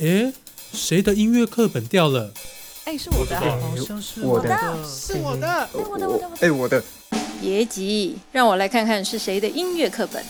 诶，谁的音乐课本掉了？哎，是我的啊，好像是我的，是我的。哎，我的，我的，我的。哎，我的。别急，让我来看看是谁的音乐课本。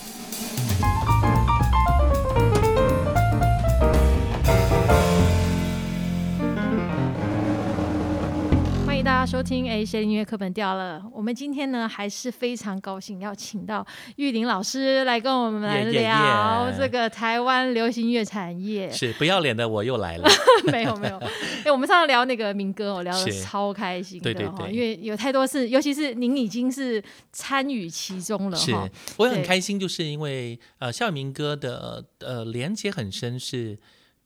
家收听，哎，谁音乐课本掉了？我们今天呢，还是非常高兴要请到玉林老师来跟我们来聊这个台湾流行音乐产业。是不要脸的，我又来了。没有没有，哎，我们上次聊那个民歌，我聊的超开心的哈，因为有太多事，尤其是您已经是参与其中了是，我也很开心，就是因为呃，校园民歌的呃连接很深，是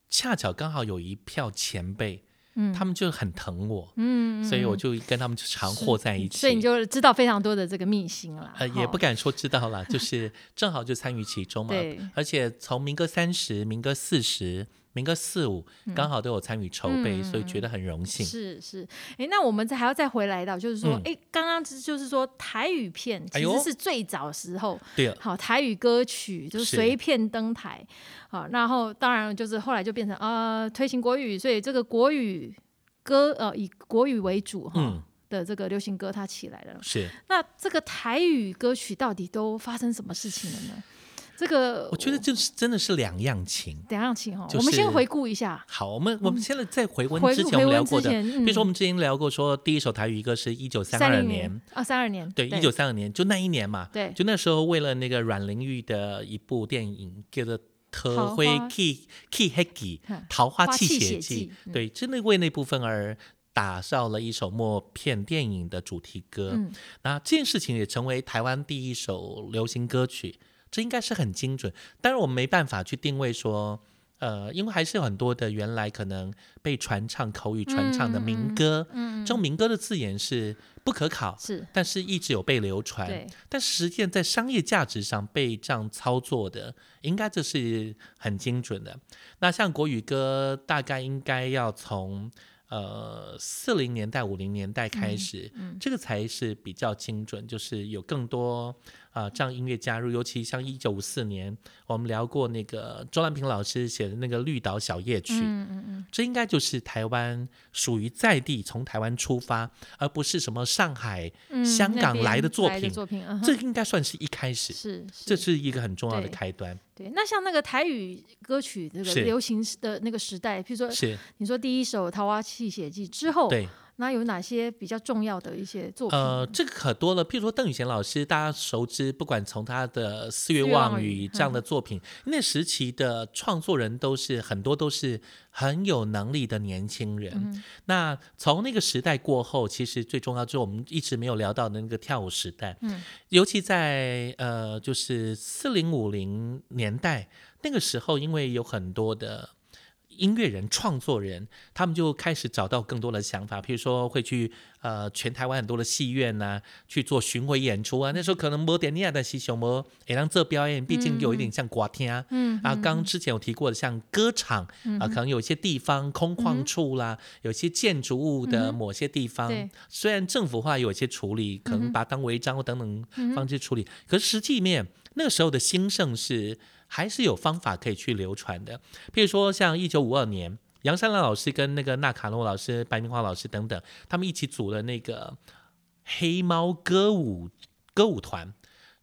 恰巧刚好有一票前辈。嗯，他们就很疼我，嗯，所以我就跟他们就常和在一起，所以你就知道非常多的这个秘辛了。呃，也不敢说知道了，就是正好就参与其中嘛。对，而且从民歌三十、民歌四十、民歌四五，刚好都有参与筹备，所以觉得很荣幸。是是，哎，那我们再还要再回来到，就是说，哎，刚刚就是说台语片其实是最早时候，对，好台语歌曲就是随便登台。好，然后当然就是后来就变成呃推行国语，所以这个国语歌呃以国语为主哈的这个流行歌它起来了。是。那这个台语歌曲到底都发生什么事情了呢？这个我觉得就是真的是两样情，两样情哈。我们先回顾一下。好，我们我们现在在回温之前我们聊过的，比如说我们之前聊过说第一首台语歌是一九三二年。啊，三二年。对，一九三二年就那一年嘛，对，就那时候为了那个阮玲玉的一部电影叫做。桃花 K K 黑记，桃花泣血记，对，真的为那部分而打造了一首默片电影的主题歌。那这件事情也成为台湾第一首流行歌曲，这应该是很精准。当然，我们没办法去定位说。呃，因为还是有很多的原来可能被传唱口语传唱的民歌，嗯，这种民歌的字眼是不可考，是，但是一直有被流传，对，但实际上在商业价值上被这样操作的，应该这是很精准的。那像国语歌，大概应该要从。呃，四零年代、五零年代开始，这个才是比较精准，就是有更多啊这样音乐加入。尤其像一九五四年，我们聊过那个周兰平老师写的那个《绿岛小夜曲》，嗯嗯嗯，这应该就是台湾属于在地，从台湾出发，而不是什么上海、香港来的作品。作品，这应该算是一开始，是，这是一个很重要的开端。对，那像那个台语歌曲那个流行的那个时代，譬如说，是你说第一首《桃花泣血记》之后，对，那有哪些比较重要的一些作品？呃，这个可多了，譬如说邓雨贤老师，大家熟知，不管从他的《四月望雨》这样的作品，那时期的创作人都是很多都是很有能力的年轻人。那从那个时代过后，其实最重要就是我们一直没有聊到的那个跳舞时代，嗯，尤其在呃，就是四零五零年代。那个时候，因为有很多的音乐人、创作人，他们就开始找到更多的想法，譬如说会去呃全台湾很多的戏院呐去做巡回演出啊。那时候可能摩点尼亚的西熊摩也让这表演，毕竟有一点像瓜听啊。嗯。啊，刚之前有提过的，像歌场啊，可能有些地方空旷处啦，有些建筑物的某些地方，虽然政府化有一些处理，可能把它当违章或等等方式处理，可是实际面那个时候的兴盛是。还是有方法可以去流传的，譬如说像一九五二年，杨三郎老师跟那个纳卡诺老师、白明华老师等等，他们一起组了那个黑猫歌舞歌舞团，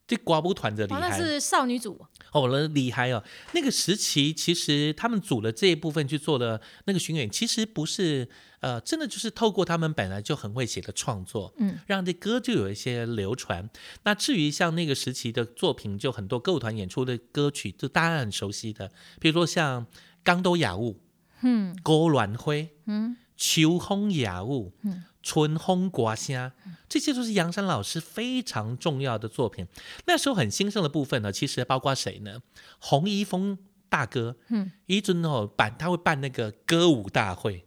这刮布团的厉害，那是少女组。哦，那厉害哦。那个时期其实他们组了这一部分去做了那个巡演，其实不是。呃，真的就是透过他们本来就很会写的创作，嗯，让这歌就有一些流传。那至于像那个时期的作品，就很多歌舞团演出的歌曲，就大家很熟悉的，比如说像《江都雅物》，嗯，《歌鸾灰》，嗯，《秋风雅物》，嗯，《春风刮虾》，这些都是杨山老师非常重要的作品。那时候很兴盛的部分呢，其实包括谁呢？洪一峰大哥，嗯，一尊哦办他会办那个歌舞大会。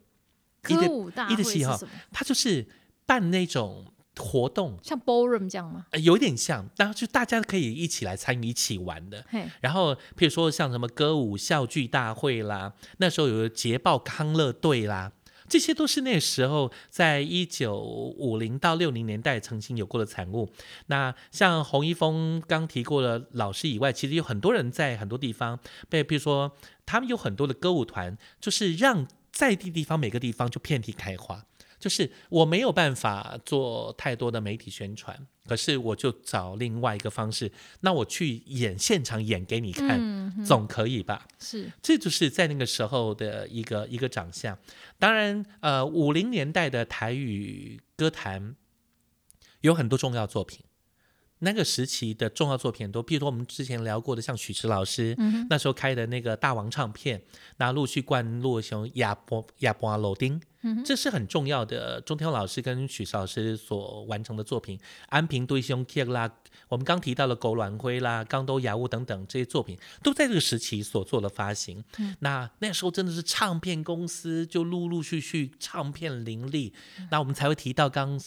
歌舞大会是什么？他就是办那种活动，像 ballroom 这样吗？呃有点像，然后就大家可以一起来参与、一起玩的。然后，譬如说像什么歌舞笑剧大会啦，那时候有捷报康乐队啦，这些都是那时候在一九五零到六零年代曾经有过的产物。那像洪一峰刚提过的老师以外，其实有很多人在很多地方被，比如说。他们有很多的歌舞团，就是让在地地方每个地方就遍地开花。就是我没有办法做太多的媒体宣传，可是我就找另外一个方式，那我去演现场演给你看，总可以吧？是，这就是在那个时候的一个一个长相。当然，呃，五零年代的台语歌坛有很多重要作品。那个时期的重要作品多，比如说我们之前聊过的，像许驰老师那时候开的那个大王唱片，那陆续灌录像亚波亚波罗丁，这是很重要的。钟天老师跟许少老师所完成的作品，安平对兄 K 啦，我们刚提到了狗卵灰啦、钢都雅物等等这些作品，都在这个时期所做的发行。那那时候真的是唱片公司就陆陆续续唱片林立，那我们才会提到刚。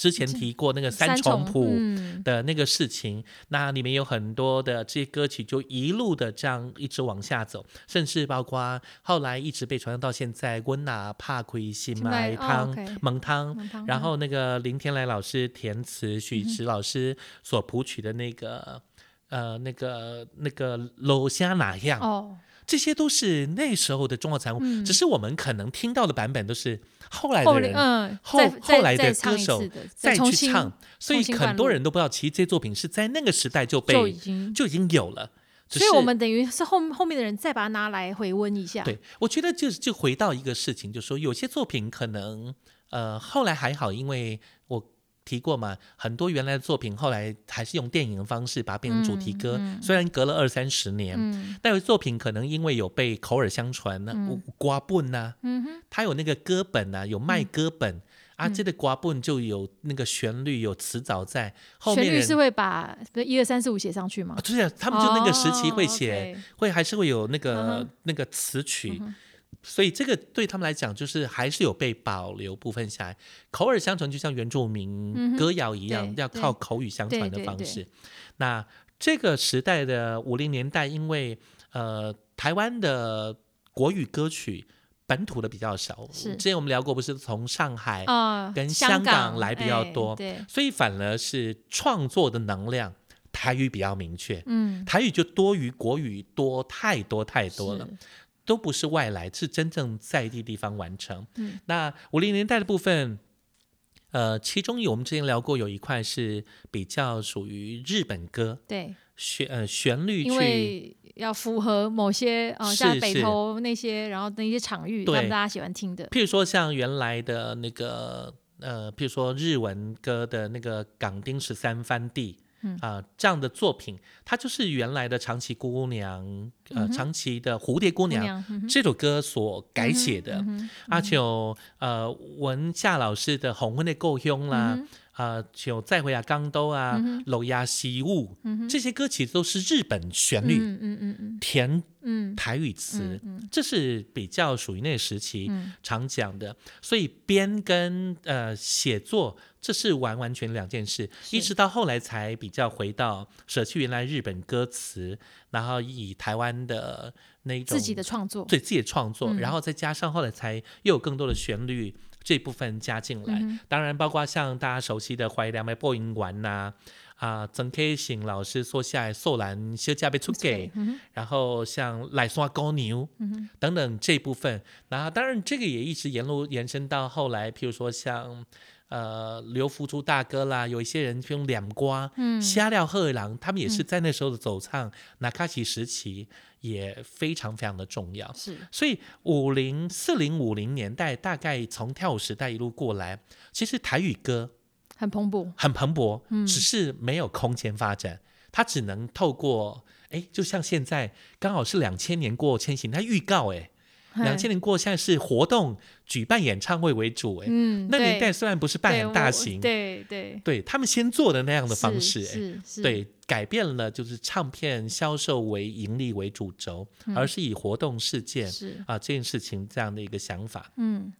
之前提过那个三重谱的那个事情，那里面有很多的这些歌曲，就一路的这样一直往下走，甚至包括后来一直被传唱到现在，温拿帕奎西麦汤蒙汤，然后那个林天来老师填词，许池老师所谱曲的那个呃那个那个楼下哪样哦。这些都是那时候的重要产物，只是我们可能听到的版本都是后来的人，后后来的歌手再去唱，所以很多人都不知道，其实这些作品是在那个时代就被就已经就已经有了。所以我们等于是后后面的人再把它拿来回温一下。对，我觉得就就回到一个事情，就是说有些作品可能呃后来还好，因为我。提过嘛？很多原来的作品后来还是用电影的方式把它变成主题歌，虽然隔了二三十年，但有作品可能因为有被口耳相传呢，瓜本呐，它有那个歌本呐，有卖歌本啊，这个瓜本就有那个旋律有词藻在后面。旋律是会把一二三四五写上去吗？对啊，他们就那个时期会写，会还是会有那个那个词曲。所以这个对他们来讲，就是还是有被保留部分下来，口耳相传，就像原住民歌谣一样，要靠口语相传的方式。那这个时代的五零年代，因为呃台湾的国语歌曲本土的比较少，之前我们聊过，不是从上海跟香港来比较多，所以反而是创作的能量台语比较明确，嗯，台语就多于国语多太多太多了。都不是外来，是真正在地地方完成。嗯，那五零年代的部分，呃，其中有我们之前聊过，有一块是比较属于日本歌，对旋呃旋律，因为要符合某些呃，像北投那些，然后那些场域，他们大家喜欢听的。譬如说像原来的那个呃，譬如说日文歌的那个港丁十三番地。啊，这样的作品，它就是原来的长崎姑娘，呃，长崎的蝴蝶姑娘这首歌所改写的。而且，呃，文夏老师的《红昏的故乡》啦，啊，就再回啊，江都啊，楼亚西雾，这些歌其实都是日本旋律，嗯嗯嗯，填台语词，这是比较属于那个时期常讲的。所以编跟呃写作。这是完完全两件事，一直到后来才比较回到舍弃原来日本歌词，然后以台湾的那种自己的创作，对自己的创作，然后再加上后来才又有更多的旋律这部分加进来。当然，包括像大家熟悉的怀良的播音丸呐，啊，曾开醒老师说下来素兰休假被出给，然后像来刷高牛等等这部分，然后当然这个也一直沿路延伸到后来，譬如说像。呃，刘福珠大哥啦，有一些人用两瓜、虾料贺郎，他们也是在那时候的走唱，那卡奇时期也非常非常的重要。是，所以五零四零五零年代，大概从跳舞时代一路过来，其实台语歌很蓬勃，很蓬勃，嗯。只是没有空间发展，它只能透过，哎，就像现在刚好是两千年过千禧，它预告，哎。两千年过，现在是活动举办演唱会为主，哎，嗯，那年代虽然不是办很大型，对对对，他们先做的那样的方式，是是，对，改变了就是唱片销售为盈利为主轴，而是以活动事件是。啊这件事情这样的一个想法，嗯，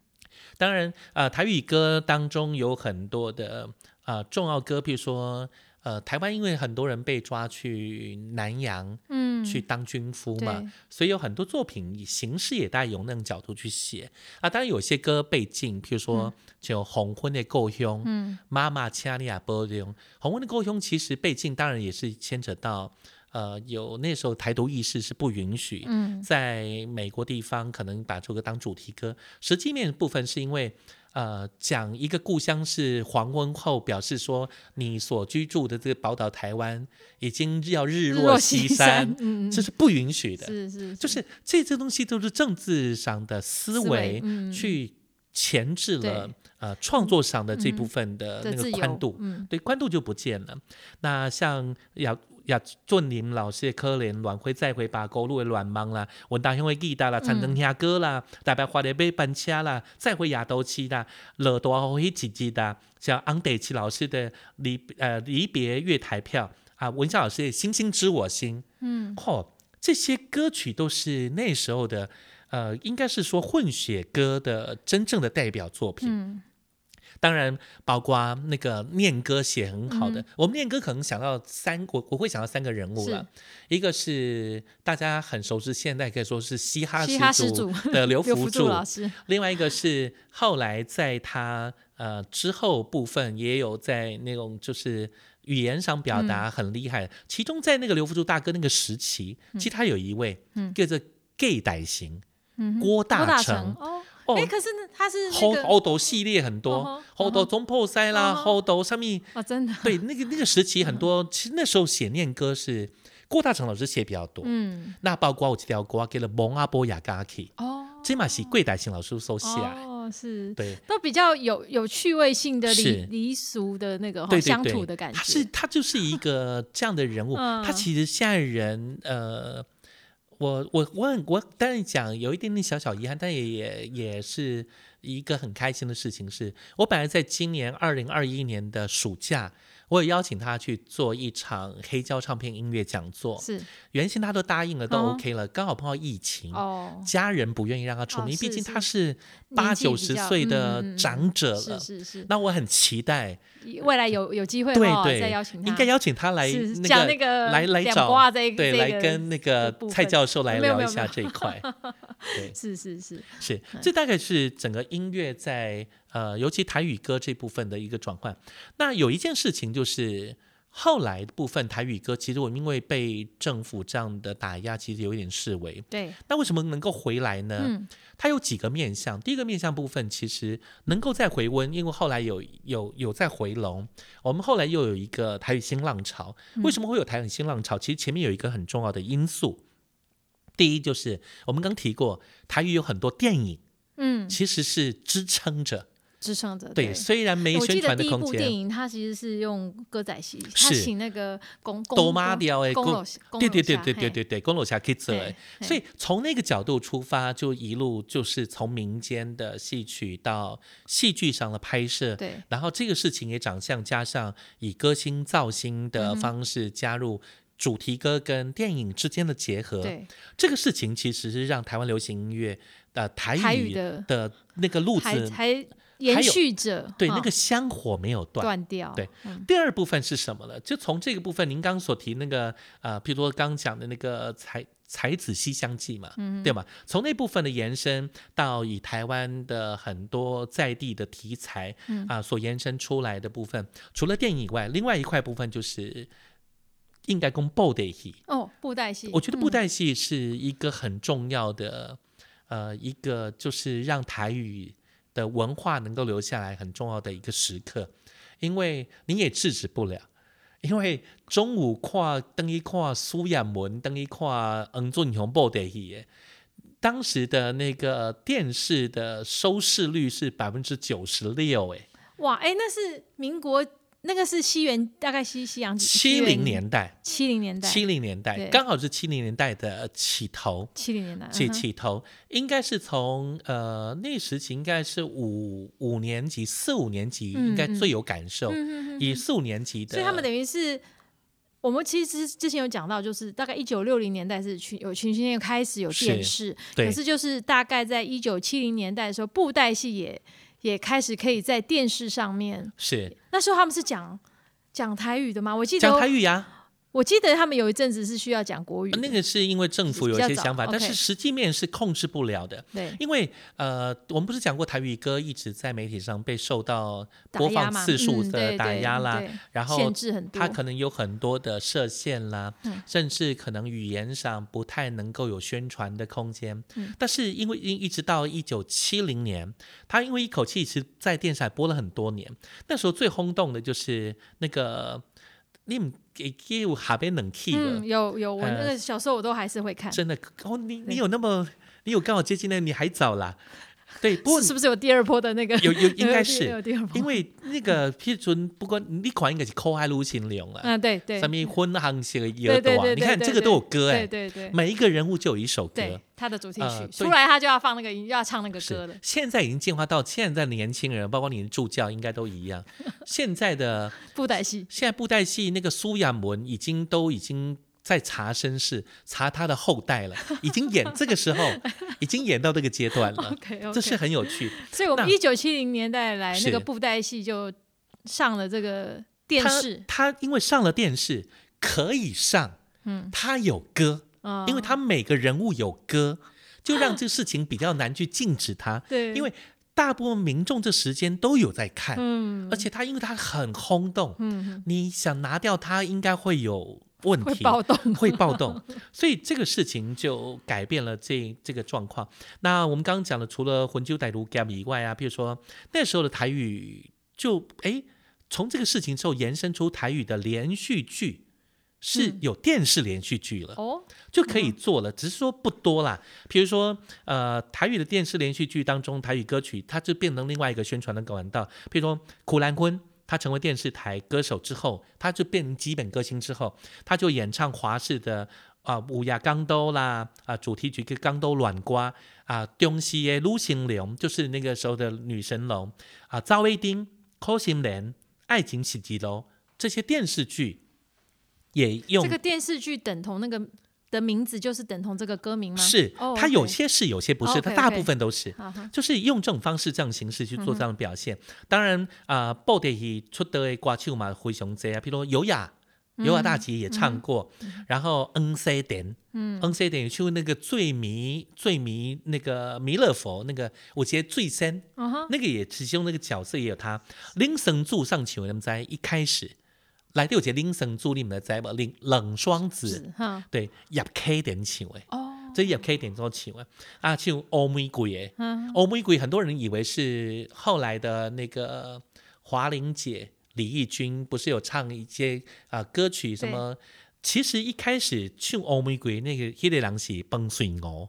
当然啊台语歌当中有很多的啊重要歌，比如说。呃，台湾因为很多人被抓去南洋，嗯，去当军夫嘛，所以有很多作品以形式也带有那种角度去写啊。当然有些歌被禁，譬如说就《红婚的故乡》，嗯，妈妈掐利亚波隆，《红婚的故乡》其实被禁，当然也是牵扯到呃有那时候台独意识是不允许，嗯在美国地方可能把这个当主题歌。实际面部分是因为。呃，讲一个故乡是黄昏后，表示说你所居住的这个宝岛台湾已经要日落西山，嗯，这是不允许的。是是，就是这些东西都是政治上的思维去钳制了呃创作上的这部分的那个宽度，对宽度就不见了。那像要。呀，俊林老师的可怜，乱回再回把公路的乱忙啦，文大兄的记得啦，长灯下歌啦，大白花的被班车啦，再回亚都期啦，乐多好一几几的，像安德奇老师的离呃离别月台票啊，文夏老师的星星知我心，嗯，嚯，这些歌曲都是那时候的呃，应该是说混血歌的真正的代表作品。当然，包括那个念歌写很好的，我们念歌可能想到三，我我会想到三个人物了，一个是大家很熟知，现在可以说是嘻哈始祖的刘 福柱老师，另外一个是后来在他呃之后部分也有在那种就是语言上表达很厉害，其中在那个刘福柱大哥那个时期，其实他有一位叫做 Gay 代型郭大成。哎，可是呢，他是好好多系列很多，好多中破塞啦，好多上面哦，真的。对那个那个时期很多，其实那时候写念歌是郭大成老师写比较多，嗯，那包括我这条歌给了蒙阿波雅嘎克哦，这嘛是桂代新老师收起来哦，是。对，都比较有有趣味性的离离俗的那个乡土的感觉，他是他就是一个这样的人物，他其实现在人呃。我我我很我当然讲有一点点小小遗憾，但也也也是一个很开心的事情，是我本来在今年二零二一年的暑假。我也邀请他去做一场黑胶唱片音乐讲座，是原先他都答应了，都 OK 了，刚好碰到疫情，哦，家人不愿意让他出名，毕竟他是八九十岁的长者了，是是是。那我很期待未来有有机会的话再邀请他，应该邀请他来那个来来找对来跟那个蔡教授来聊一下这一块，对，是是是是，这大概是整个音乐在。呃，尤其台语歌这部分的一个转换，那有一件事情就是后来部分台语歌，其实我因为被政府这样的打压，其实有一点示威。对，那为什么能够回来呢？嗯，它有几个面向。第一个面向部分，其实能够再回温，因为后来有有有在回笼。我们后来又有一个台语新浪潮。为什么会有台语新浪潮？其实前面有一个很重要的因素。第一就是我们刚提过，台语有很多电影，嗯，其实是支撑着。对，虽然没宣传的空间。第一部电影，它其实是用歌仔戏，他请那个公公多妈雕哎，公对对对对对对对，公楼下可以做哎，所以从那个角度出发，就一路就是从民间的戏曲到戏剧上的拍摄，对，然后这个事情也长相加上以歌星造星的方式加入主题歌跟电影之间的结合，对，这个事情其实是让台湾流行音乐的台语的的那个路子还。延续着，对那个香火没有断断掉。对，第二部分是什么呢？就从这个部分，您刚刚所提那个呃，譬如说刚讲的那个才才子西厢记嘛，对吗？从那部分的延伸到以台湾的很多在地的题材啊所延伸出来的部分，除了电影以外，另外一块部分就是应该跟布袋戏哦，布袋戏。我觉得布袋戏是一个很重要的呃一个，就是让台语。的文化能够留下来很重要的一个时刻，因为你也制止不了，因为中午跨登一跨苏亚文登一跨嗯做女红布的戏，当时的那个电视的收视率是百分之九十六，哎，哇，哎，那是民国。那个是西元，大概西西洋七零年代，七零年代，七零年代，刚好是七零年代的起头。七零年代起起头，应该是从呃那时期，应该是五五年级、四五年级，应该最有感受。以四五年级的，所以他们等于是我们其实之前有讲到，就是大概一九六零年代是群有群星开始有电视，可是就是大概在一九七零年代的时候，布袋戏也。也开始可以在电视上面，是。那时候他们是讲讲台语的吗？我记得讲台语呀，我记得他们有一阵子是需要讲国语，那个是因为政府有一些想法，但是实际面是控制不了的。对因为呃，我们不是讲过台语歌一直在媒体上被受到播放次数的打压啦，对然后限制很多，它可能有很多的设限啦，嗯甚至可能语言上不太能够有宣传的空间。嗯但是因为一一直到一九七零年，他因为一口气是在电视台播了很多年，那时候最轰动的就是那个你们给给我下边冷气嗯，了，有有，我呃那个小时候我都还是会看，真的哦，你你有那么你有刚好接近那，你还早啦。对，不过是是不是有第二波的那个？有有 应该是有第二波，因为那个批准不过你款应该是口海卢清流了。嗯，对对，上面婚行写的一耳朵你看这个都有歌哎对，对对每一个人物就有一首歌，。他的主题曲出来，他就要放那个音，要唱那个歌是的，现在已经进化到现在的年轻人，包括你的助教，应该都一样。现在的 布袋戏，现在布袋戏那个苏亚文已经都已经在查身世，查他的后代了，已经演这个时候 已经演到这个阶段了，OK 这是很有趣。所以我们一九七零年代来那是。个布袋戏就上了这个电视，他因为上了电视可以上，嗯，他有歌，啊因为他每个人物有歌，就让这个事情比较难去禁止他，对，因为大部分民众这时间都有在看，嗯。而且他因为他很轰动，嗯。你想拿掉他应该会有问会题，暴动，会暴动，所以这个事情就改变了这这个状况。那我们刚刚讲的，除了魂揪歹毒 gam 以外啊，比如说那时候的台语就哎，从这个事情之后延伸出台语的连续剧。是嗯有电视连续剧了，哦，就可以做了，只是说不多啦。比如说，呃，台语的电视连续剧当中，台语歌曲它就变成另外一个宣传的管道。比如说，苦兰坤他成为电视台歌手之后，他就变成基本歌星之后，他就演唱华视的啊《乌鸦钢刀》啦，啊主题曲《个钢刀软瓜》啊，中西的陆星龙就是那个时候的女神龙啊，赵薇丁、柯心莲、爱情喜剧楼这些电视剧也用这个电视剧等同那个的名字就是等同这个歌名吗？是哦，它有些是，有些不是，哦它大部分都是。就是用这种方式、这样形式去做这样的表现。当然啊，布袋戏出的歌曲嘛，非常多啊，譬如优雅，优雅大吉也唱过，然后 N C 点，嗯，N C 点去那个最迷最迷那个弥勒佛那个，我觉得最深，那个也其中那个角色也有他。林神柱上球，那么在一开始来的有些林神柱，你们在不？冷冷霜子，对，入 K 点唱诶。哦，这入 K 点做唱诶，啊，唱欧玫瑰诶，嗯，欧玫瑰很多人以为是后来的那个华玲姐李翊君，不是有唱一些啊、歌曲什么？其实一开始唱欧玫瑰那个迄个人是崩水哦，哦，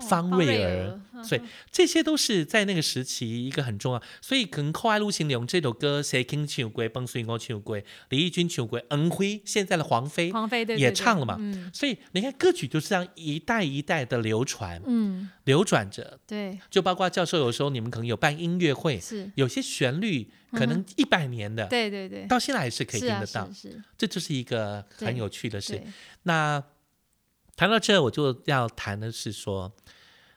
方瑞儿，嗯所以这些都是在那个时期一个很重要。所以可能《扣爱陆行龙》这首歌，谁听唱过？崩水我唱过，李翊君唱过，恩辉现在的黄飞黄飞也唱了嘛。嗯所以你看，歌曲就是这样一代一代的流传、嗯，流转着。对，就包括教授有时候你们可能有办音乐会，是，有些旋律可能一百年的，对对对，到现在还是可以听得到，是是，这就是一个很有趣的事。那谈到这，我就要谈的是说，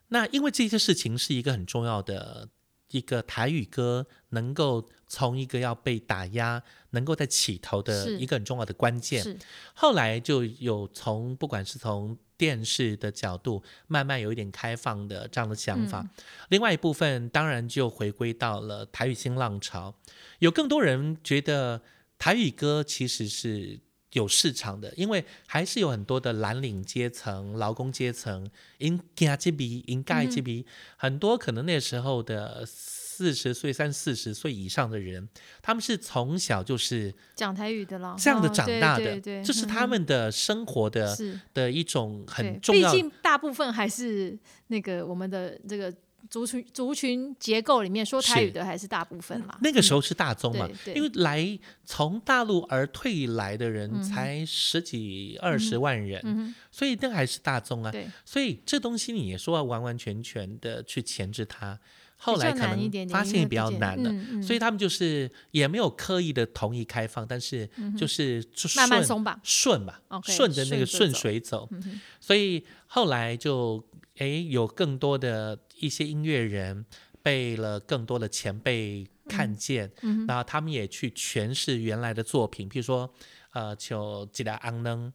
那因为这些事情是一个很重要的一个台语歌能够从一个要被打压，能够在起头的一个很重要的关键。后来就有从不管是从电视的角度，慢慢有一点开放的这样的想法。嗯另外一部分当然就回归到了台语新浪潮，有更多人觉得台语歌其实是。有市场的，因为还是有很多的蓝领阶层、劳工阶层，因加这笔、因盖这笔，很多可能那时候的四十岁、三四十岁以上的人，他们是从小就是讲台语的啦，这样的长大的，这是他嗯。们的生活的是。的一种很重要毕竟大部分还是那个我们的这个族群族群结构里面说台语的还是大部分嘛。那个时候是大宗嘛，因为来从大陆而退来的人嗯才十几二十万人，嗯所以那个还是大宗啊。所以这东西你也说要完完全全的去钳制它，后来可能发现也比较难了。嗯嗯。所以他们就是也没有刻意的同意开放，但是就是就慢慢顺松绑顺吧顺着那个顺水走。嗯所以后来就诶有更多的一些音乐人被了更多的前辈看见，然后他们也去诠释原来的作品，比如说呃，求吉拉昂能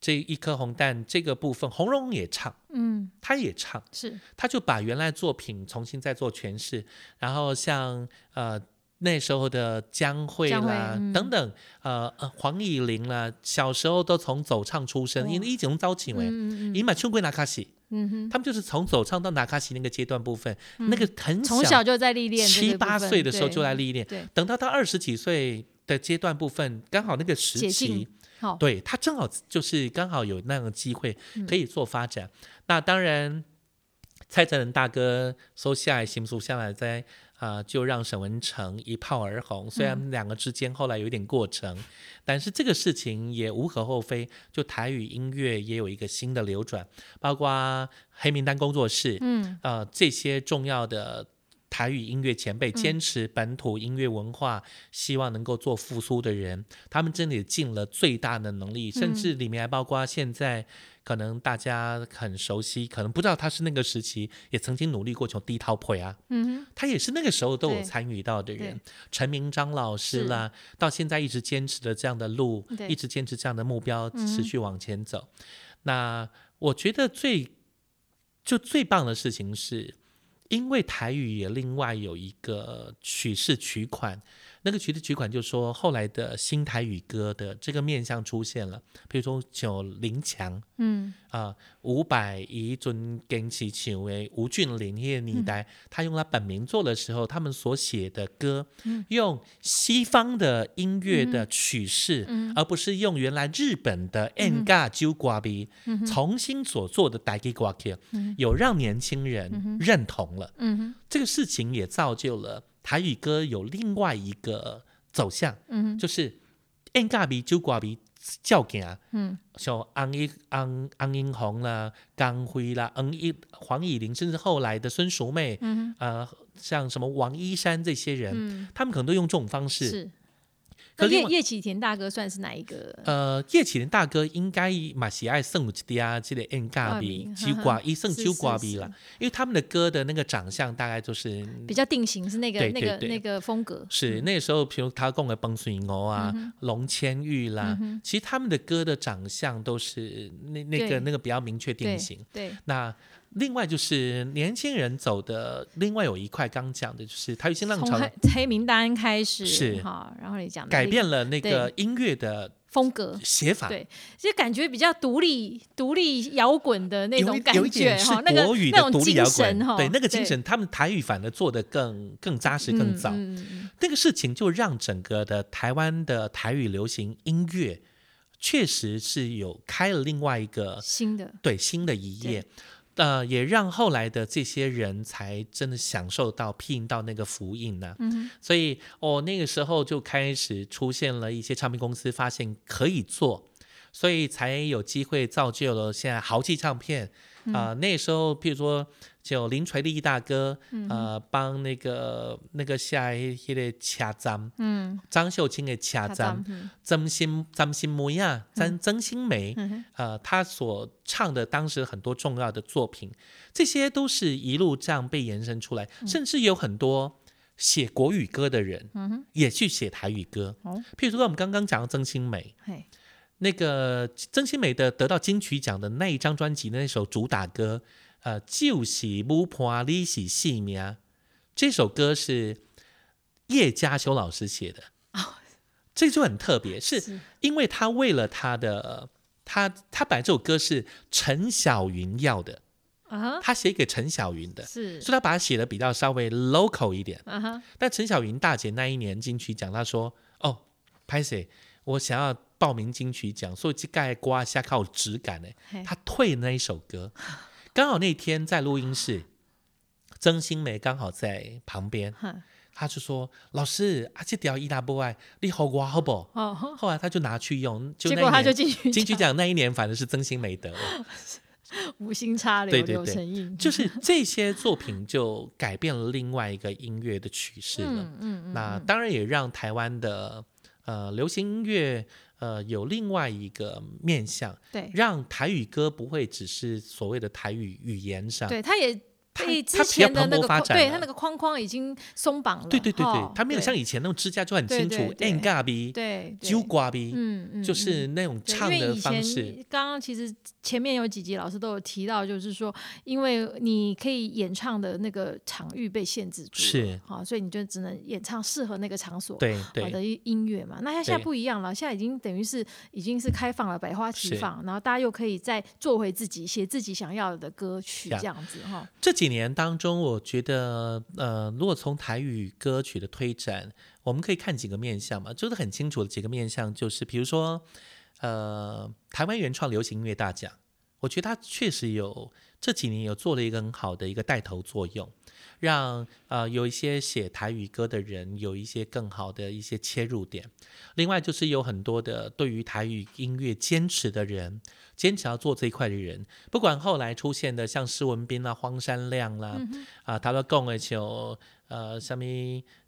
这一颗红蛋这个部分，红蓉也唱，嗯，他也唱，是。他就把原来作品重新再做诠释，然后像呃。那时候的江蕙啦，等等，呃呃，黄以玲啦，小时候都从走唱出身，因为一种招请为，以买春归拿卡西，嗯哼，他们就是从走唱到拿卡西那个阶段部分，那个很从小就在历练，七八岁的时候就在历练，对，等到他二十几岁的阶段部分，刚好那个时期，对他正好就是刚好有那样的机会可以做发展。那当然，蔡振仁大哥收下来，行不下来在。啊，就让沈文成一炮而红。虽然两个之间后来有点过程，但是这个事情也无可厚非。就台语音乐也有一个新的流转，包括黑名单工作室，嗯，呃，这些重要的台语音乐前辈，坚持本土音乐文化，希望能够做复苏的人，他们真的尽了最大的能力，甚至里面还包括现在。可能大家很熟悉，可能不知道他是那个时期也曾经努力过从低涛配啊，嗯他也是那个时候都有参与到的人。陈明章老师啦，到现在一直坚持的这样的路，一直坚持这样的目标，持续往前走。那我觉得最就最棒的事情是，因为台语也另外有一个取式取款。那个曲的曲款就说，后来的新台语歌的这个面相出现了，比如说九林强，嗯。啊，五百、一尊跟其请为吴俊霖那些年代，他用他本名做的时候，他们所写的歌，用西方的音乐的曲式，而不是用原来日本的嘎九瓜比重新所做的台语歌曲，有让年轻人认同了，嗯这个事情也造就了。台语歌有另外一个走向，嗯，就是恩嘎比、酒瓜比叫行，嗯，像安一安安英红啦、江辉啦、恩一黄以玲，甚至后来的孙淑妹，嗯，呃，像什么王一山这些人，他们可能都用这种方式。叶叶启田大哥算是哪一个？呃，叶启田大哥应该马喜爱圣母的啊，这个 N 嘎比九瓜一圣九瓜比了，因为他们的歌的那个长相大概就是比较定型，是那个那个那个风格。是那时候，比如他供的崩水牛啊、龙千玉啦，其实他们的歌的长相都是那那个那个比较明确定型。对，那。另外就是年轻人走的，另外有一块刚讲的就是台语新浪潮，黑名单开始是。哈，然后你讲改变了那个音乐的风格。写法，对，就感觉比较独立、独立摇滚的那种感觉哈，那个那种精神哈，对，那个精神，他们台语反而做的更更扎实、更早，那个事情就让整个的台湾的台语流行音乐确实是有开了另外一个新的。对新的一页。呃，也让后来的这些人才真的享受到、聘到那个福音呢。嗯，所以哦，那个时候就开始出现了一些唱片公司，发现可以做，所以才有机会造就了现在豪气唱片。啊，那时候，譬如说，就林垂立大哥，呃，帮那个那个下一个掐张，嗯，张秀清的掐张，曾心曾心梅啊，曾曾心梅，呃，他所唱的当时很多重要的作品，这些都是一路这样被延伸出来，甚至有很多写国语歌的人，嗯也去写台语歌，譬如说我们刚刚讲到曾心梅，那个曾心美的得到金曲奖的那一张专辑的那首主打歌，呃，就是《木破你是性命》，这首歌是叶嘉修老师写的，这就很特别，是因为他为了他的他他本来这首歌是陈小云要的。啊，他写给陈小云的，是，所以他把它写的比较稍微 local 一点，啊但陈小云大姐那一年金曲奖，他说：“哦，拍谁？我想要。”报名金曲奖，所以去盖刮下靠质感呢。他退那一首歌，刚好那天在录音室，曾心梅刚好在旁边，他就说：“老师啊，这条伊达不爱，你好刮好不？”哦，后来他就拿去用，结果他就进去金曲奖那一年，反正是曾心梅得，无心插柳柳成荫，就是这些作品就改变了另外一个音乐的趋势了。嗯嗯，那当然也让台湾的呃流行音乐。呃，有另外一个面向，对，让台语歌不会只是所谓的台语语言上，对，它也他被之他比较前的那个框蓬勃发展对它那个框框已经松绑了。对对对对哈，它没有像以前那种支架就很清楚对对对，N 嘎逼，揪瓜逼，嗯嗯，就是嗯那种唱的因为以前方式。刚刚其实前面有几集老师都有提到，就是说，因为你可以演唱的那个场域被限制住了，是好，所以你就只能演唱适合那个场所对对好的音音乐嘛。那它现在不一样了，现在已经等于是已经是开放了，百花齐放，然后大家又可以再做回自己，写自己想要的歌曲这样子哈。这几年当中，我觉得，呃，如果从台语歌曲的推展，我们可以看几个面向嘛，就是很清楚的几个面向，就是比如说，呃，台湾原创流行音乐大奖，我觉得它确实有这几年有做了一个很好的一个带头作用，让呃有一些写台语歌的人有一些更好的一些切入点。另外就是有很多的对于台语音乐坚持的人，坚持要做这一块的人，不管后来出现的像施文斌啦、荒山亮啦，啊，他说共的就呃，什么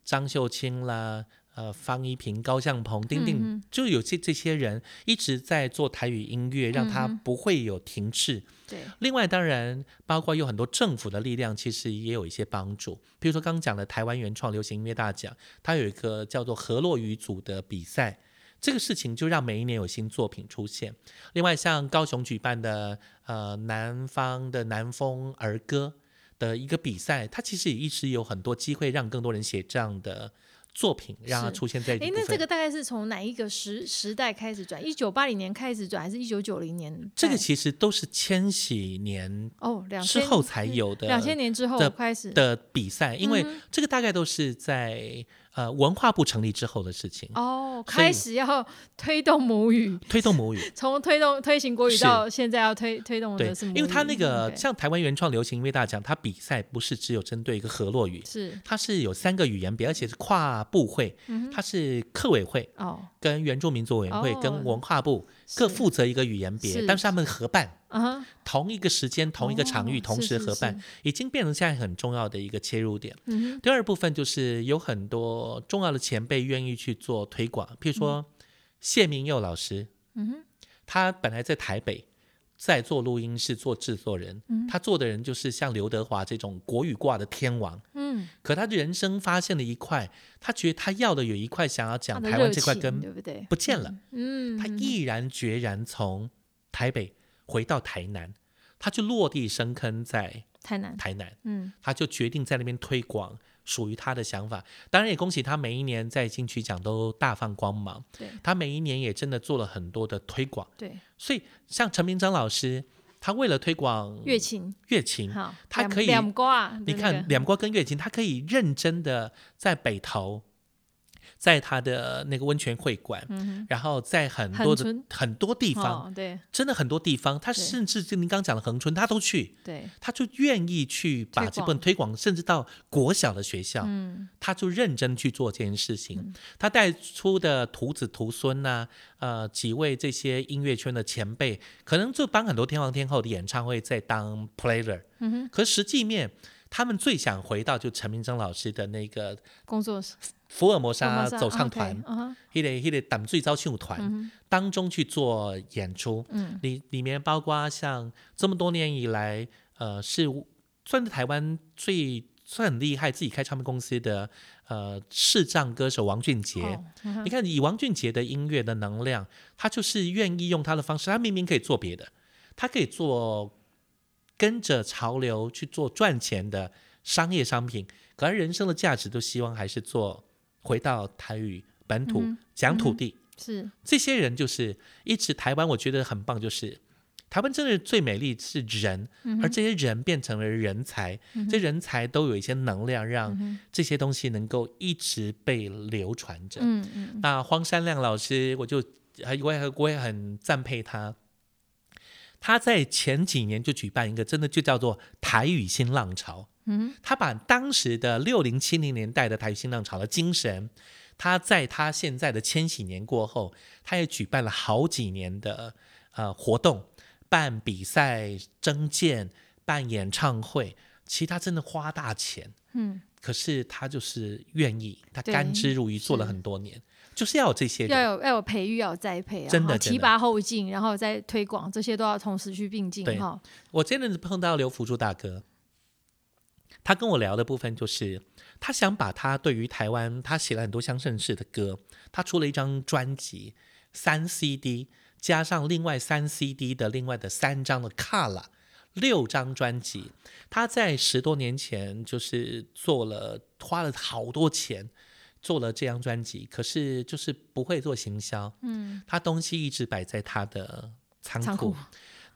张秀清啦。呃，方一平、高向鹏、丁丁，嗯就有这这些人一直在做台语音乐，让它嗯哼不会有停滞。对，另外，当然包括有很多政府的力量，其实也有一些帮助。比如说刚讲的台湾原创流行音乐大奖，它有一个叫做河洛语组的比赛，这个事情就让每一年有新作品出现。另外，像高雄举办的呃南方的南风儿歌的一个比赛，它其实也一直有很多机会让更多人写这样的作品，让它出现在哎，那这个大概是从哪一个时时代开始转？一九八零年开始转，还是一九九零年？这个其实都是千禧年哦，两千之后才有的两千年之后的开始的比赛，因为嗯这个大概都是在呃文化部成立之后的事情，哦，开始要 推动母语，推动母语。从推动推行国语到现在要推推动对的是母语，，因为他那个像台湾原创流行音乐大奖，它比赛不是只有针对一个河洛语，是。它是有三个语言比，而且是跨部会，它是客委会哦，跟原住民族委员会哦跟文化部各负责一个语言别，是但是他们合办。啊，同一个时间、同一个场域、哦同时合办，是已经变成现在很重要的一个切入点。嗯第二部分就是有很多重要的前辈愿意去做推广，譬如说谢明佑老师，嗯哼，他本来在台北。在做录音室做制作人，嗯他做的人就是像刘德华这种国语挂的天王。嗯，可他人生发现了一块，他觉得他要的有一块想要他讲台湾这块根对不对？不见了，嗯，他嗯毅然决然从台北回到台南，他就落地生根在台南，台南。嗯他就决定在那边推广属于他的想法。当然也恭喜他每一年在金曲奖都大放光芒，对他每一年也真的做了很多的推广。对，所以像陈明章老师，他为了推广乐琴乐琴，他可以你看两国跟乐琴，他可以认真的在北投。在他的那个温泉会馆，嗯然后在很多的很多地方，哦，对。真的很多地方，他甚至就您刚讲的恒春，他都去。对，他就愿意去把这推广。本推广，甚至到国小的学校，嗯。他就认真去做这件事情。他带出的徒子徒孙呐、呃，几位这些音乐圈的前辈，可能就帮很多天王天后的演唱会在当 player，嗯哼，可实际面。他们最想回到就陈明章老师的那个工作室福尔摩沙走唱团，嗯哼一类一类胆最招秀团、嗯当中去做演出。嗯里里面包括像这么多年以来，呃，是算是台湾最算很厉害自己开唱片公司的呃视障歌手王俊杰。哦嗯你看，以王俊杰的音乐的能量，他就是愿意用他的方式，他明明可以做别的，他可以做跟着潮流去做赚钱的商业商品，可是人生的价值都希望还是做回到台语本土、嗯讲土地。是这些人就是一直台湾，我觉得很棒，就是台湾真的最美丽是人，嗯而这些人变成了人才，这人才都有一些能量，让这些东西能够一直被流传着。嗯嗯那荒山亮老师，我就还我也我也很赞佩他。他在前几年就举办一个，真的就叫做台语新浪潮。嗯。他把当时的六零七零年代的台语新浪潮的精神，他在他现在的千禧年过后，他也举办了好几年的呃活动，办比赛、征件、办演唱会，其实他真的花大钱，嗯，可是他就是愿意，他甘之如饴，做了很多年，就是要有这些要。有要有培育，要有栽培啊，真的提拔后进，然后再推广，这些都要同时去并进对哈。我前阵子碰到刘福柱大哥，他跟我聊的部分就是，他想把他对于台湾，他写了很多乡镇式的歌，他出了一张专辑，三 CD 加上另外三 CD 的另外的三张的卡拉，六张专辑。他在十多年前就是做了，花了好多钱做了这张专辑，可是就是不会做行销，嗯，他东西一直摆在他的仓库。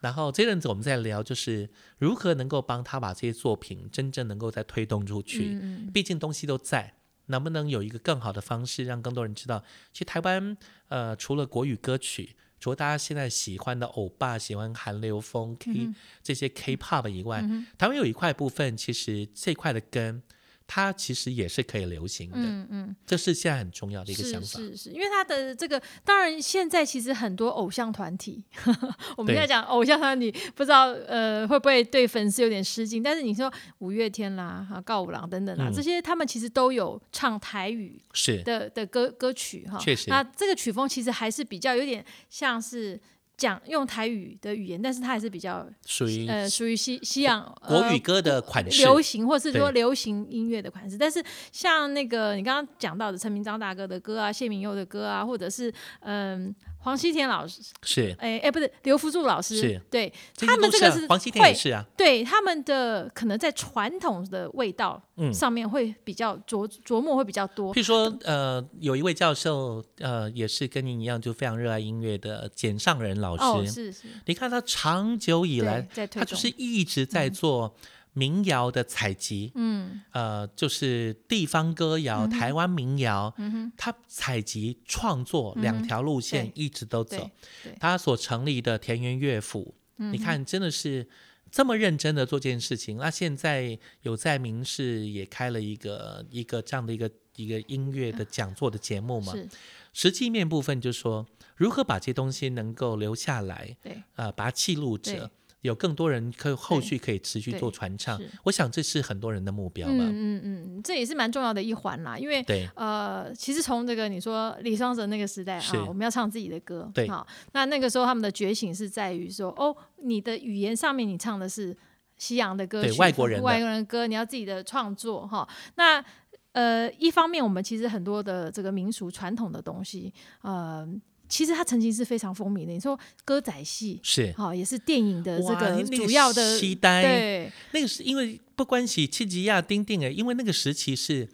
然后这阵子我们在聊，就是如何能够帮他把这些作品真正能够再推动出去。毕竟东西都在，能不能有一个更好的方式，让更多人知道？其实台湾，呃，除了国语歌曲，除了大家现在喜欢的欧巴、喜欢韩流风 K 这些 K-pop 以外，台湾有一块部分，其实这块的根。它其实也是可以流行的，嗯嗯，这是现在很重要的一个想法。是是是，因为它的这个，当然现在其实很多偶像团体，我们在讲偶像团体，不知道呃会不会对粉丝有点失敬？但是你说五月天啦、哈告五郎等等啦，这些他们其实都有唱台语是的的歌歌曲哈，确实。那这个曲风其实还是比较有点像是。讲用台语的语言，但是它还是比较属于呃属于西西洋国语歌的款式，流行或是说流行音乐的款式。但是像那个你刚刚讲到的陈明章大哥的歌啊，谢明佑的歌啊，或者是嗯。黄西田老师是，哎哎，不是刘福柱老师是，对他们这个是黄西田也是啊，对他们的可能在传统的味道上面会比较琢琢磨会比较多。譬如说，呃，有一位教授，呃，也是跟您一样，就非常热爱音乐的简上人老师，是是，你看他长久以来，他就是一直在做。民谣的采集，嗯，呃，就是地方歌谣、台湾民谣，嗯哼，他采集创作两条路线一直都走。他所成立的田园乐府，你看真的是这么认真的做这件事情。那现在有在明视也开了一个一个这样的一个一个音乐的讲座的节目嘛？实际面部分就是说如何把这些东西能够留下来，对，啊，把它记录着。有更多人可后续可以持续做传唱，我想这是很多人的目标吧。嗯嗯嗯，这也是蛮重要的一环啦。因为呃，其实从这个你说李双泽那个时代啊，我们要唱自己的歌，对，好，那那个时候他们的觉醒是在于说，哦，你的语言上面你唱的是西洋的歌曲，外国人外国人歌，你要自己的创作哈。那呃，一方面我们其实很多的这个民俗传统的东西，呃。其实他曾经是非常风靡的。你说歌仔戏是好，也是电影的这个主要的期待。对，那个是因为不关系，契吉亚丁丁哎，因为那个时期是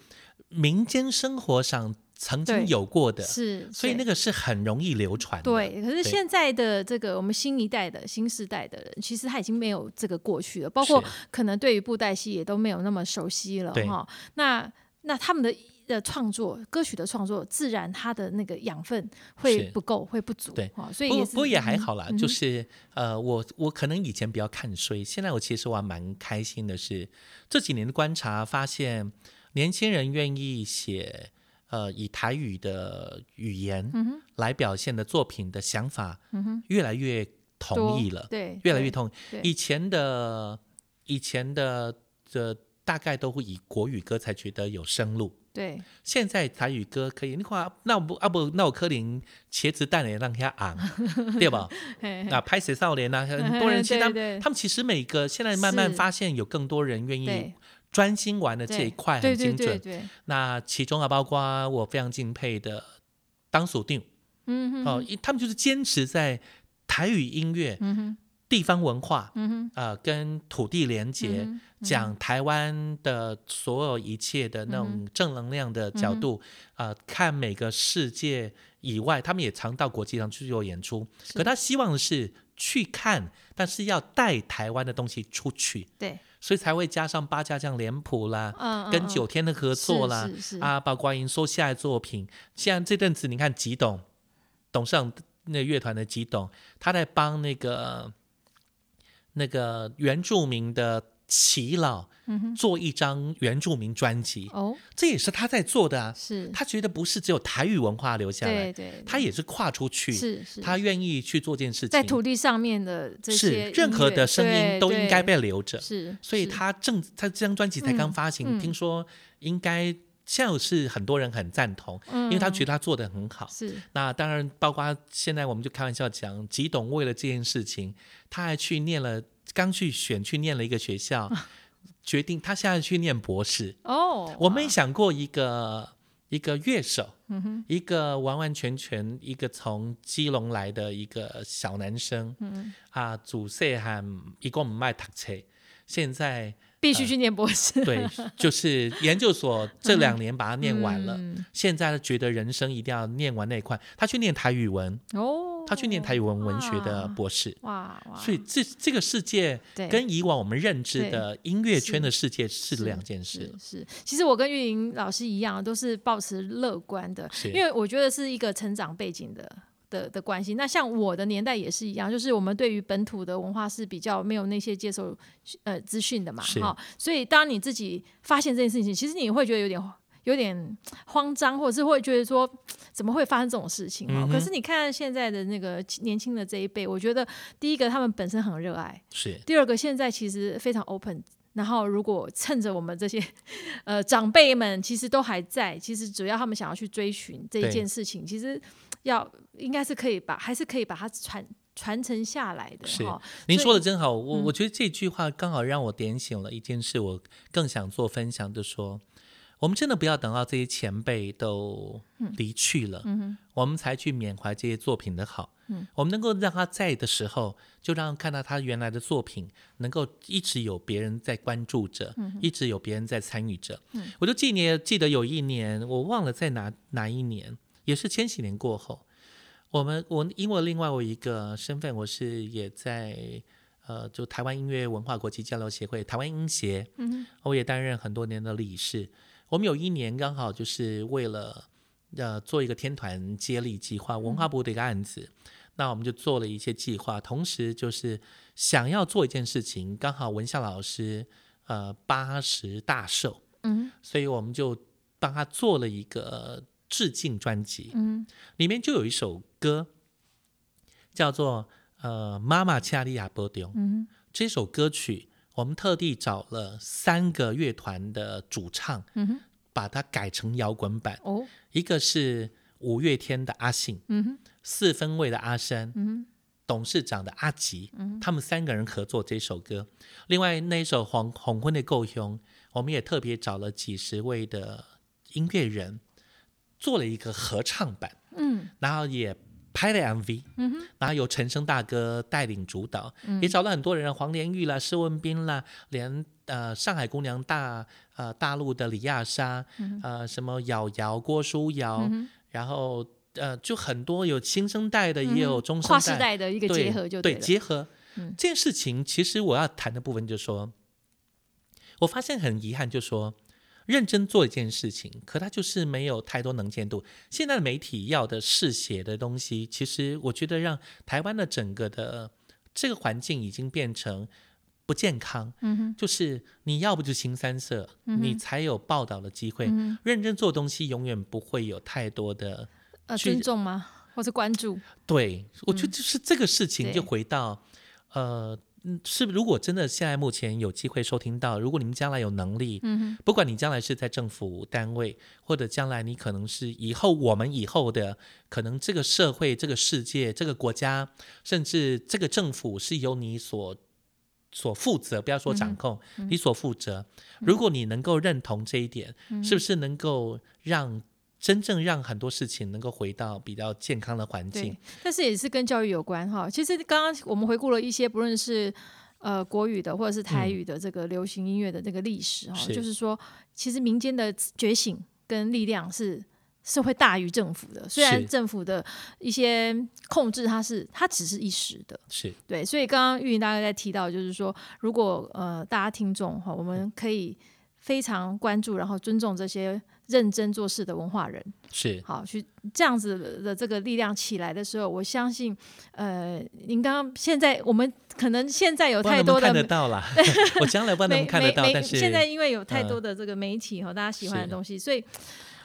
民间生活上曾经有过的，是，所以那个是很容易流传的。对，可是现在的这个我们新一代的新时代的人，其实他已经没有这个过去了，包括可能对于布袋戏也都没有那么熟悉了哈。那那他们的。的创作，歌曲的创作，自然它的那个养分会不够，会不足。对，所以不不过也还好啦。就是呃，我我可能以前比较看衰，现在我其实我还蛮开心的是，这几年的观察发现，年轻人愿意写呃以台语的语言来表现的作品的想法，越来越同意了。对，越来越同意。以前的以前的的大概都会以国语歌才觉得有生路。对，现在台语歌可以，你看那不啊不那我柯林茄子蛋也让他昂，对吧？那拍写少年啊，很多人其实他们他们其实每个现在慢慢发现有更多人愿意专心玩的这一块很精准。那其中啊，包括我非常敬佩的当属定，哦，他们就是坚持在台语音乐。嗯哼。地方文化，嗯哼，呃，跟土地连接，讲台湾的所有一切的那种正能量的角度，呃，看每个世界以外，他们也常到国际上去做演出。可他希望的是去看，但是要带台湾的东西出去。对，所以才会加上八家将脸谱啦，跟九天的合作啦，啊，包括您说下来作品，像这阵子你看吉董董事长那乐团的吉董，他在帮那个。那个原住民的耆老，做一张原住民专辑，哦，这也是他在做的啊。是，他觉得不是只有台语文化留下来，对对，他也是跨出去，是是，他愿意去做件事情，在土地上面的这些任何的声音都应该被留着，是，所以他正他这张专辑才刚发行，听说应该。现在是很多人很赞同，因为他觉得他做的很好。是，那当然包括现在我们就开玩笑讲，吉董为了这件事情，他还去念了，刚去选去念了一个学校，决定他现在去念博士。哦，我没想过一个一个乐手，嗯，一个完完全全一个从基隆来的一个小男生，嗯，啊，祖岁还一共唔卖读册，现在必须去念博士。对，就是研究所这两年把它念完了，嗯现在觉得人生一定要念完那一块，他去念台语文，哦，他去念台语文文学的博士。哇哇，所以这这个世界跟以往我们认知的音乐圈的世界是是两件事是。是，其实我跟玉莹老师一样，都是保持乐观的，因为我觉得是一个成长背景的。的的关系，那像我的年代也是一样，就是我们对于本土的文化是比较没有那些接受呃资讯的嘛，是哈，所以当你自己发现这件事情，其实你会觉得有点有点慌张，或者是会觉得说怎么会发生这种事情哈、嗯？可是你看现在的那个年轻的这一辈，我觉得第一个他们本身很热爱，是。第二个，现在其实非常 open。然后，如果趁着我们这些呃长辈们其实都还在，其实只要他们想要去追寻这一件事情，其实要应该是可以把，还是可以把它传传承下来的是哈。您说的真好，我嗯我觉得这句话刚好让我点醒了一件事，我更想做分享就说，我们真的不要等到这些前辈都离去了，嗯我们才去缅怀这些作品的好。嗯我们能够让他在的时候，就让看到他原来的作品，能够一直有别人在关注着，嗯一直有别人在参与着。我就记年记得有一年，我忘了在哪哪一年，也是千禧年过后，我们我因为另外我一个身份，我是也在呃，就台湾音乐文化国际交流协会台湾音协，嗯我也担任很多年的理事。我们有一年刚好就是为了呃做一个天团接力计划，文化部的一个案子，那我们就做了一些计划，同时就是想要做一件事情，刚好文夏老师呃八十大寿，嗯所以我们就帮他做了一个致敬专辑。嗯里面就有一首歌叫做呃《妈妈恰利亚波丢》。嗯这首歌曲我们特地找了三个乐团的主唱，嗯哼把它改成摇滚版。哦一个是五月天的阿信，嗯哼四分卫的阿山，嗯董事长的阿吉，嗯他们三个人合作这首歌。另外那一首《黄红昏的够凶》，我们也特别找了几十位的音乐人做了一个合唱版。嗯。然后也拍了 MV，嗯哼。然后由陈升大哥带领主导，嗯。也找了很多人，黄连玉啦、施文斌啦，连呃上海姑娘大呃大陆的李亚莎，呃什么瑶瑶、郭书瑶，嗯然后呃就很多有新生代的，也有中生跨世代的一个对结合就对了。结合、嗯。这件事情，其实我要谈的部分就是说，我发现很遗憾，就是说认真做一件事情，可它就是没有太多能见度。现在的媒体要的嗜血的东西，其实我觉得让台湾的整个的这个环境已经变成不健康。嗯哼就是你要不就新三色，你才有报道的机会。嗯认真做东西，永远不会有太多的呃去尊重吗？或是关注？对，我觉得就是这个事情就回到，呃，嗯是如果真的现在目前有机会收听到，如果你们将来有能力，不管你将来是在政府单位，或者将来你可能是以后我们以后的，可能这个社会、这个世界、这个国家，甚至这个政府是由你所。所负责，不要说掌控，你所负责。如果你能够认同这一点，是不是能够让真正让很多事情能够回到比较健康的环境？，但是也是跟教育有关哈。其实刚刚我们回顾了一些，不论是呃国语的或者是台语的这个流行音乐的这个历史哈，是就是说，其实民间的觉醒跟力量是。是会大于政府的，虽然政府的一些控制，它是它只是一时的，是对，所以刚刚玉莹大概在提到，就是说，如果呃大家听众哈，我们可以非常关注，然后尊重这些认真做事的文化人，是，好，去这样子的这个力量起来的时候，我相信，呃，您刚刚现在我们可能现在有太多的 看得到啦。我将来不能看得到，但是现在因为有太嗯多的这个媒体和，大家喜欢的东西，所以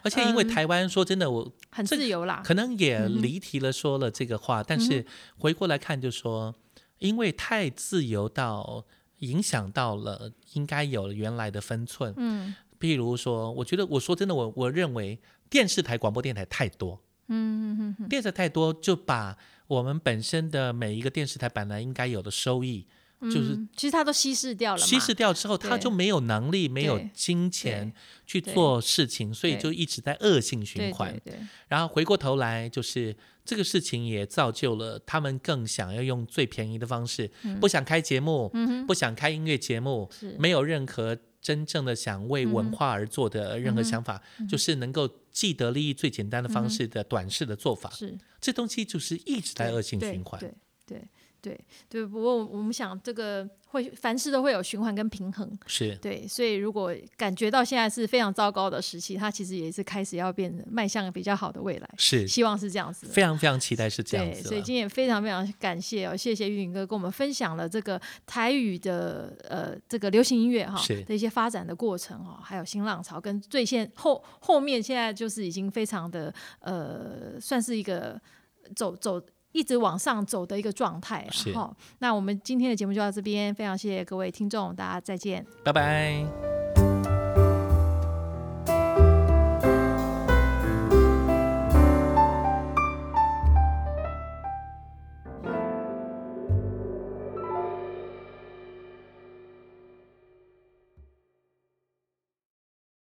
而且因为嗯台湾说真的，我很自由啦。可能也离题了，说了这个话，但是回过来看，就说因为太自由到影响到了应该有原来的分寸。嗯譬如说，我觉得我说真的，我我认为电视台、广播电台太多，嗯嗯嗯电视台太多就把我们本身的每一个电视台本来应该有的收益就是其实它都稀释掉了，稀释掉之后，它就没有能力、没有金钱去做事情，所以就一直在恶性循环。然后回过头来，就是这个事情也造就了他们更想要用最便宜的方式，不想开节目，不想开音乐节目，没有任何真正的想为文化而做的任何想法，就是能够既得利益最简单的方式的短视的做法。是这东西就是一直在恶性循环。对对。对对，不过我们想这个会凡事都会有循环跟平衡，是对，所以如果感觉到现在是非常糟糕的时期，它其实也是开始要变迈向比较好的未来，是希望是这样子，非常非常期待是这样子。所以今天也非常非常感谢哦，谢谢玉云哥跟我们分享了这个台语的呃这个流行音乐哈的一些发展的过程哦，还有新浪潮跟最现后后面现在就是已经非常的呃算是一个走走。一直往上走的一个状态，好那我们今天的节目就到这边，非常谢谢各位听众，大家再见，拜拜。